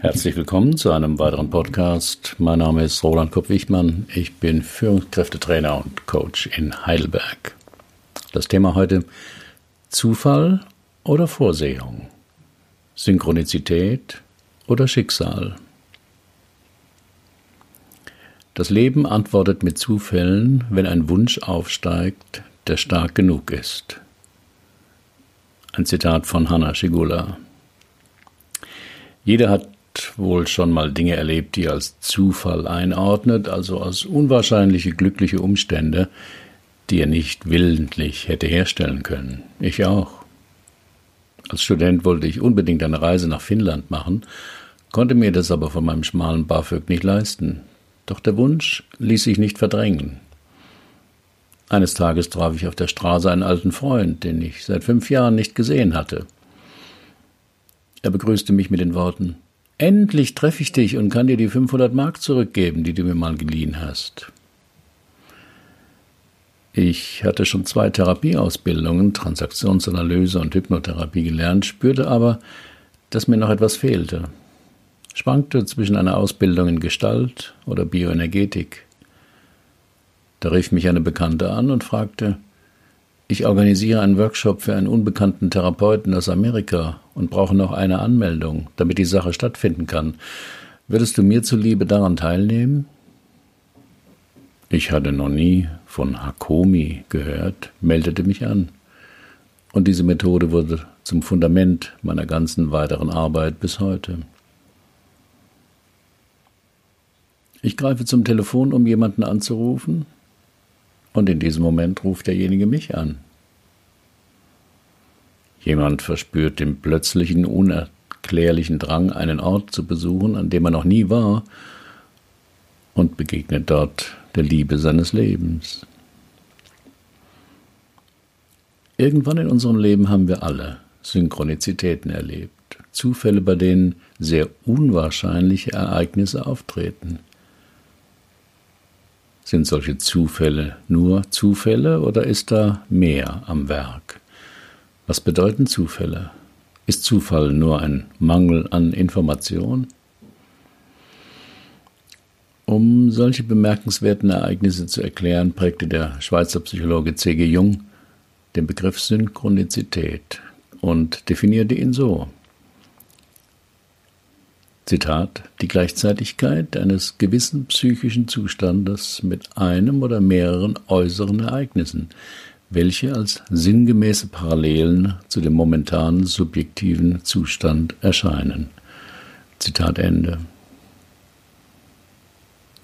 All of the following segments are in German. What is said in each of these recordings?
Herzlich willkommen zu einem weiteren Podcast. Mein Name ist Roland Kopp-Wichmann. Ich bin Führungskräftetrainer und Coach in Heidelberg. Das Thema heute Zufall oder Vorsehung, Synchronizität oder Schicksal. Das Leben antwortet mit Zufällen, wenn ein Wunsch aufsteigt, der stark genug ist. Ein Zitat von Hanna Schigula. Jeder hat wohl schon mal Dinge erlebt, die er als Zufall einordnet, also als unwahrscheinliche glückliche Umstände, die er nicht willentlich hätte herstellen können. Ich auch. Als Student wollte ich unbedingt eine Reise nach Finnland machen, konnte mir das aber von meinem schmalen BAföG nicht leisten. Doch der Wunsch ließ sich nicht verdrängen. Eines Tages traf ich auf der Straße einen alten Freund, den ich seit fünf Jahren nicht gesehen hatte. Er begrüßte mich mit den Worten Endlich treffe ich dich und kann dir die 500 Mark zurückgeben, die du mir mal geliehen hast. Ich hatte schon zwei Therapieausbildungen, Transaktionsanalyse und Hypnotherapie gelernt, spürte aber, dass mir noch etwas fehlte. Schwankte zwischen einer Ausbildung in Gestalt oder Bioenergetik. Da rief mich eine Bekannte an und fragte, ich organisiere einen Workshop für einen unbekannten Therapeuten aus Amerika und brauche noch eine Anmeldung, damit die Sache stattfinden kann. Würdest du mir zuliebe daran teilnehmen? Ich hatte noch nie von Hakomi gehört, meldete mich an. Und diese Methode wurde zum Fundament meiner ganzen weiteren Arbeit bis heute. Ich greife zum Telefon, um jemanden anzurufen, und in diesem Moment ruft derjenige mich an. Jemand verspürt den plötzlichen, unerklärlichen Drang, einen Ort zu besuchen, an dem er noch nie war, und begegnet dort der Liebe seines Lebens. Irgendwann in unserem Leben haben wir alle Synchronizitäten erlebt, Zufälle, bei denen sehr unwahrscheinliche Ereignisse auftreten. Sind solche Zufälle nur Zufälle oder ist da mehr am Werk? Was bedeuten Zufälle? Ist Zufall nur ein Mangel an Information? Um solche bemerkenswerten Ereignisse zu erklären, prägte der Schweizer Psychologe C.G. Jung den Begriff Synchronizität und definierte ihn so. Zitat, die Gleichzeitigkeit eines gewissen psychischen Zustandes mit einem oder mehreren äußeren Ereignissen, welche als sinngemäße Parallelen zu dem momentanen subjektiven Zustand erscheinen. Zitat Ende.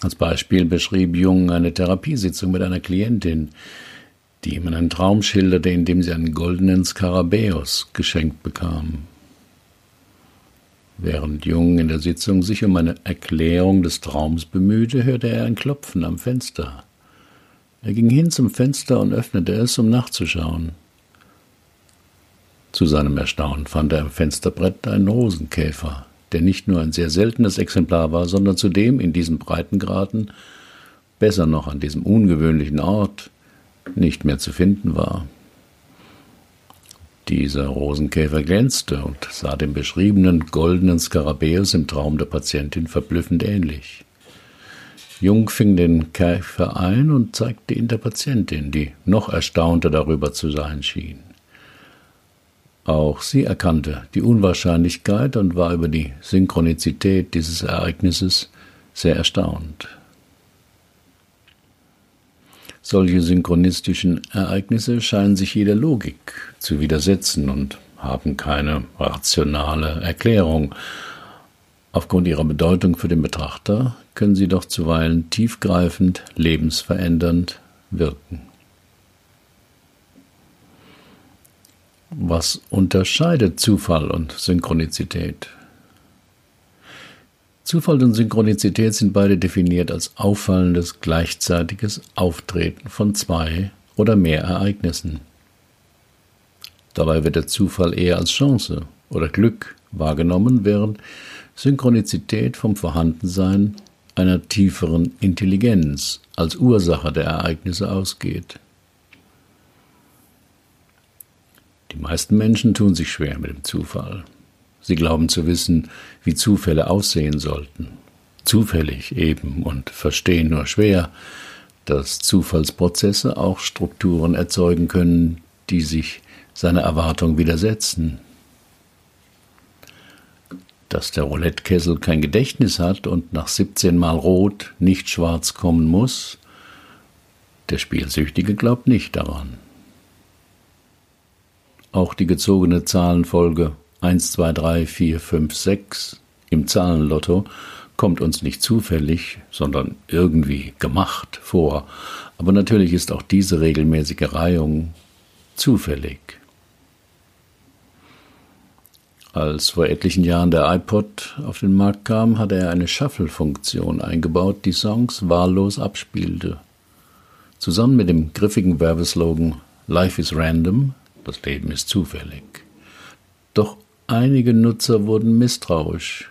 Als Beispiel beschrieb Jung eine Therapiesitzung mit einer Klientin, die ihm einen Traum schilderte, in dem sie einen goldenen Skarabäus geschenkt bekam. Während Jung in der Sitzung sich um eine Erklärung des Traums bemühte, hörte er ein Klopfen am Fenster. Er ging hin zum Fenster und öffnete es, um nachzuschauen. Zu seinem Erstaunen fand er im Fensterbrett einen Rosenkäfer, der nicht nur ein sehr seltenes Exemplar war, sondern zudem in diesen Breitengraden, besser noch an diesem ungewöhnlichen Ort, nicht mehr zu finden war. Dieser Rosenkäfer glänzte und sah dem beschriebenen goldenen Skarabäus im Traum der Patientin verblüffend ähnlich. Jung fing den Käfer ein und zeigte ihn der Patientin, die noch erstaunter darüber zu sein schien. Auch sie erkannte die Unwahrscheinlichkeit und war über die Synchronizität dieses Ereignisses sehr erstaunt. Solche synchronistischen Ereignisse scheinen sich jeder Logik zu widersetzen und haben keine rationale Erklärung. Aufgrund ihrer Bedeutung für den Betrachter können sie doch zuweilen tiefgreifend, lebensverändernd wirken. Was unterscheidet Zufall und Synchronizität? Zufall und Synchronizität sind beide definiert als auffallendes gleichzeitiges Auftreten von zwei oder mehr Ereignissen. Dabei wird der Zufall eher als Chance oder Glück wahrgenommen, während Synchronizität vom Vorhandensein einer tieferen Intelligenz als Ursache der Ereignisse ausgeht. Die meisten Menschen tun sich schwer mit dem Zufall. Sie glauben zu wissen, wie Zufälle aussehen sollten. Zufällig eben und verstehen nur schwer, dass Zufallsprozesse auch Strukturen erzeugen können, die sich seiner Erwartung widersetzen. Dass der Roulettekessel kein Gedächtnis hat und nach 17 Mal rot nicht schwarz kommen muss, der Spielsüchtige glaubt nicht daran. Auch die gezogene Zahlenfolge 1, 2, 3, 4, 5, 6 im Zahlenlotto kommt uns nicht zufällig, sondern irgendwie gemacht vor. Aber natürlich ist auch diese regelmäßige Reihung zufällig. Als vor etlichen Jahren der iPod auf den Markt kam, hatte er eine Shuffle-Funktion eingebaut, die Songs wahllos abspielte. Zusammen mit dem griffigen Werbeslogan Life is random, das Leben ist zufällig. Doch einige Nutzer wurden misstrauisch.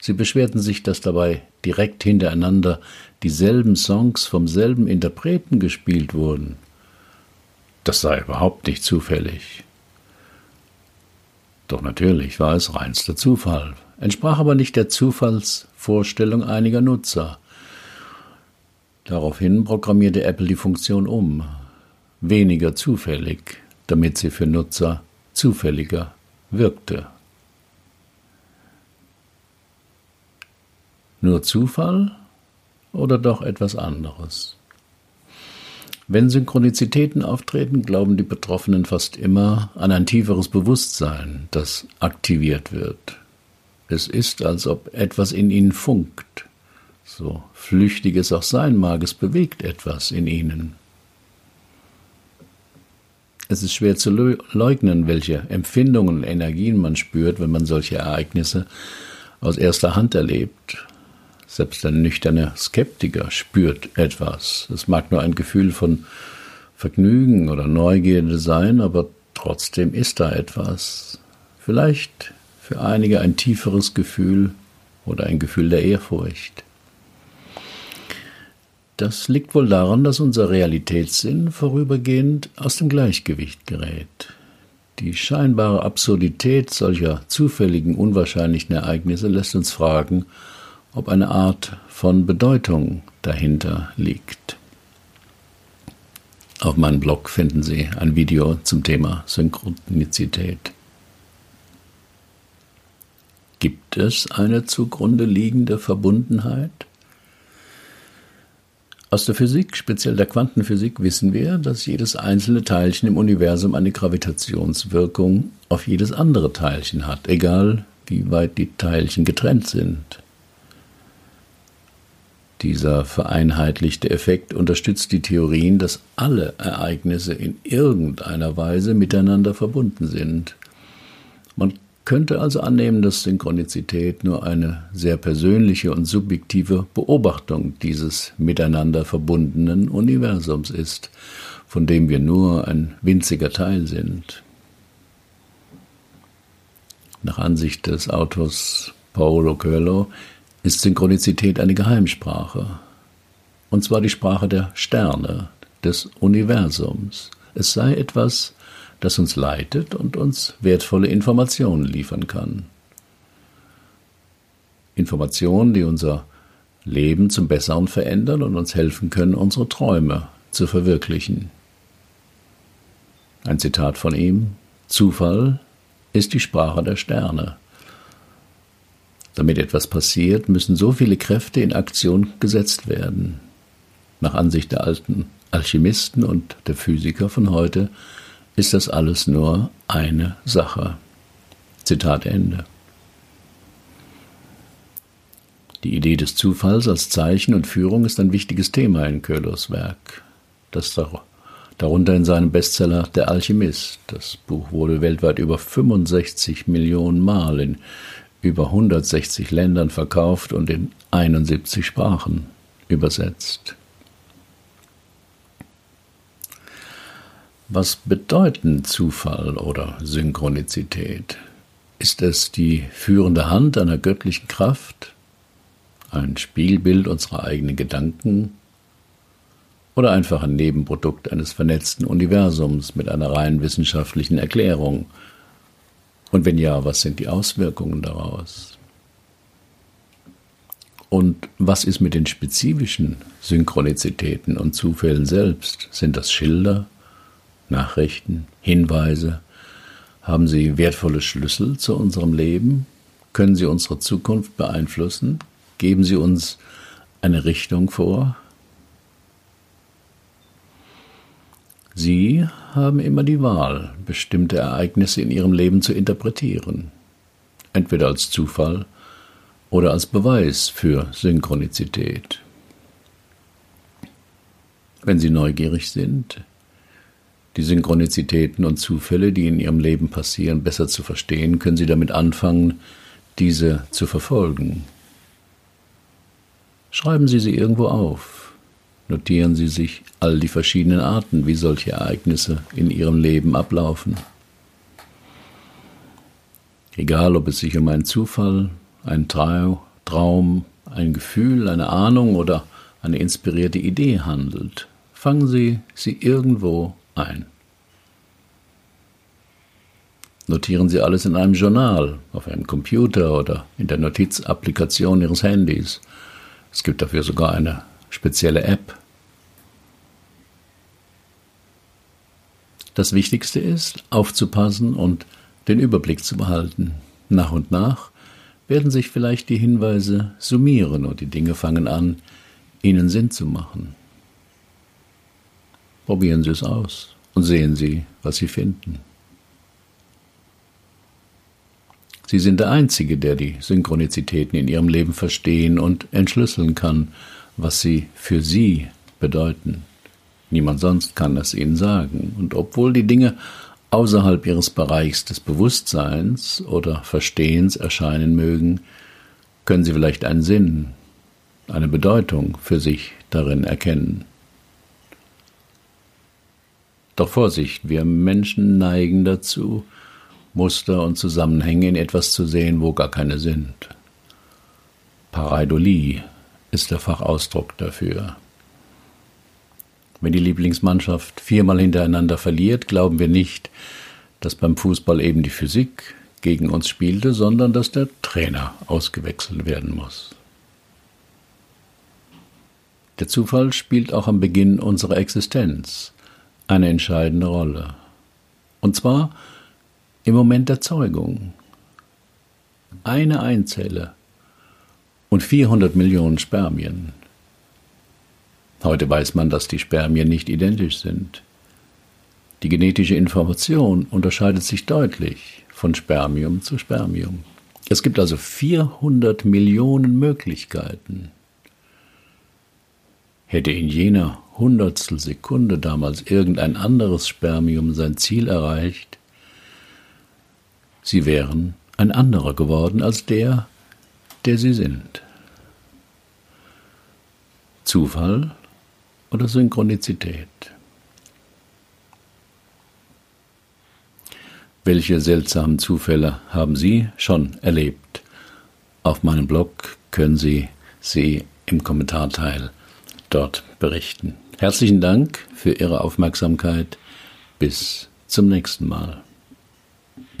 Sie beschwerten sich, dass dabei direkt hintereinander dieselben Songs vom selben Interpreten gespielt wurden. Das sei überhaupt nicht zufällig. Doch natürlich war es reinster Zufall, entsprach aber nicht der Zufallsvorstellung einiger Nutzer. Daraufhin programmierte Apple die Funktion um. Weniger zufällig, damit sie für Nutzer zufälliger wirkte. Nur Zufall oder doch etwas anderes? Wenn Synchronizitäten auftreten, glauben die Betroffenen fast immer an ein tieferes Bewusstsein, das aktiviert wird. Es ist, als ob etwas in ihnen funkt. So flüchtig es auch sein mag, es bewegt etwas in ihnen. Es ist schwer zu leugnen, welche Empfindungen und Energien man spürt, wenn man solche Ereignisse aus erster Hand erlebt. Selbst ein nüchterner Skeptiker spürt etwas. Es mag nur ein Gefühl von Vergnügen oder Neugierde sein, aber trotzdem ist da etwas. Vielleicht für einige ein tieferes Gefühl oder ein Gefühl der Ehrfurcht. Das liegt wohl daran, dass unser Realitätssinn vorübergehend aus dem Gleichgewicht gerät. Die scheinbare Absurdität solcher zufälligen, unwahrscheinlichen Ereignisse lässt uns fragen, ob eine Art von Bedeutung dahinter liegt. Auf meinem Blog finden Sie ein Video zum Thema Synchronizität. Gibt es eine zugrunde liegende Verbundenheit? Aus der Physik, speziell der Quantenphysik, wissen wir, dass jedes einzelne Teilchen im Universum eine Gravitationswirkung auf jedes andere Teilchen hat, egal wie weit die Teilchen getrennt sind. Dieser vereinheitlichte Effekt unterstützt die Theorien, dass alle Ereignisse in irgendeiner Weise miteinander verbunden sind. Man könnte also annehmen, dass Synchronizität nur eine sehr persönliche und subjektive Beobachtung dieses miteinander verbundenen Universums ist, von dem wir nur ein winziger Teil sind. Nach Ansicht des Autors Paolo Coelho ist Synchronizität eine Geheimsprache. Und zwar die Sprache der Sterne, des Universums. Es sei etwas, das uns leitet und uns wertvolle Informationen liefern kann. Informationen, die unser Leben zum Besseren verändern und uns helfen können, unsere Träume zu verwirklichen. Ein Zitat von ihm Zufall ist die Sprache der Sterne. Damit etwas passiert, müssen so viele Kräfte in Aktion gesetzt werden. Nach Ansicht der alten Alchemisten und der Physiker von heute ist das alles nur eine Sache. Zitat Ende. Die Idee des Zufalls als Zeichen und Führung ist ein wichtiges Thema in Köhlers Werk. Das darunter in seinem Bestseller Der Alchemist. Das Buch wurde weltweit über 65 Millionen Mal in über 160 Ländern verkauft und in 71 Sprachen übersetzt. Was bedeuten Zufall oder Synchronizität? Ist es die führende Hand einer göttlichen Kraft, ein Spiegelbild unserer eigenen Gedanken oder einfach ein Nebenprodukt eines vernetzten Universums mit einer rein wissenschaftlichen Erklärung Und wenn ja, was sind die Auswirkungen daraus? Und was ist mit den spezifischen Synchronizitäten und Zufällen selbst? Sind das Schilder, Nachrichten, Hinweise? Haben sie wertvolle Schlüssel zu unserem Leben? Können sie unsere Zukunft beeinflussen? Geben sie uns eine Richtung vor? Sie haben immer die Wahl, bestimmte Ereignisse in ihrem Leben zu interpretieren, entweder als Zufall oder als Beweis für Synchronizität. Wenn Sie neugierig sind, die Synchronizitäten und Zufälle, die in Ihrem Leben passieren, besser zu verstehen, können Sie damit anfangen, diese zu verfolgen. Schreiben Sie sie irgendwo auf, notieren Sie sich all die verschiedenen Arten, wie solche Ereignisse in Ihrem Leben ablaufen. Egal, ob es sich um einen Zufall, einen Traum, ein Gefühl, eine Ahnung oder eine inspirierte Idee handelt, fangen Sie sie irgendwo ein. Notieren Sie alles in einem Journal, auf einem Computer oder in der Notizapplikation Ihres Handys. Es gibt dafür sogar eine spezielle App. Das Wichtigste ist, aufzupassen und den Überblick zu behalten. Nach und nach werden sich vielleicht die Hinweise summieren und die Dinge fangen an, ihnen Sinn zu machen. Probieren Sie es aus und sehen Sie, was Sie finden. Sie sind der Einzige, der die Synchronizitäten in Ihrem Leben verstehen und entschlüsseln kann, was sie für Sie bedeuten. Niemand sonst kann es ihnen sagen. Und obwohl die Dinge außerhalb ihres Bereichs des Bewusstseins oder Verstehens erscheinen mögen, können sie vielleicht einen Sinn, eine Bedeutung für sich darin erkennen. Doch Vorsicht, wir Menschen neigen dazu, Muster und Zusammenhänge in etwas zu sehen, wo gar keine sind. Pareidolie ist der Fachausdruck dafür. Wenn die Lieblingsmannschaft viermal hintereinander verliert, glauben wir nicht, dass beim Fußball eben die Physik gegen uns spielte, sondern dass der Trainer ausgewechselt werden muss. Der Zufall spielt auch am Beginn unserer Existenz eine entscheidende Rolle. Und zwar im Moment der Zeugung. Eine Einzelle und 400 Millionen Spermien Heute weiß man, dass die Spermien nicht identisch sind. Die genetische Information unterscheidet sich deutlich von Spermium zu Spermium. Es gibt also 400 Millionen Möglichkeiten. Hätte in jener Hundertstel Sekunde damals irgendein anderes Spermium sein Ziel erreicht, sie wären ein anderer geworden als der, der sie sind. Zufall oder Synchronizität. Welche seltsamen Zufälle haben Sie schon erlebt? Auf meinem Blog können Sie sie im Kommentarteil dort berichten. Herzlichen Dank für Ihre Aufmerksamkeit. Bis zum nächsten Mal.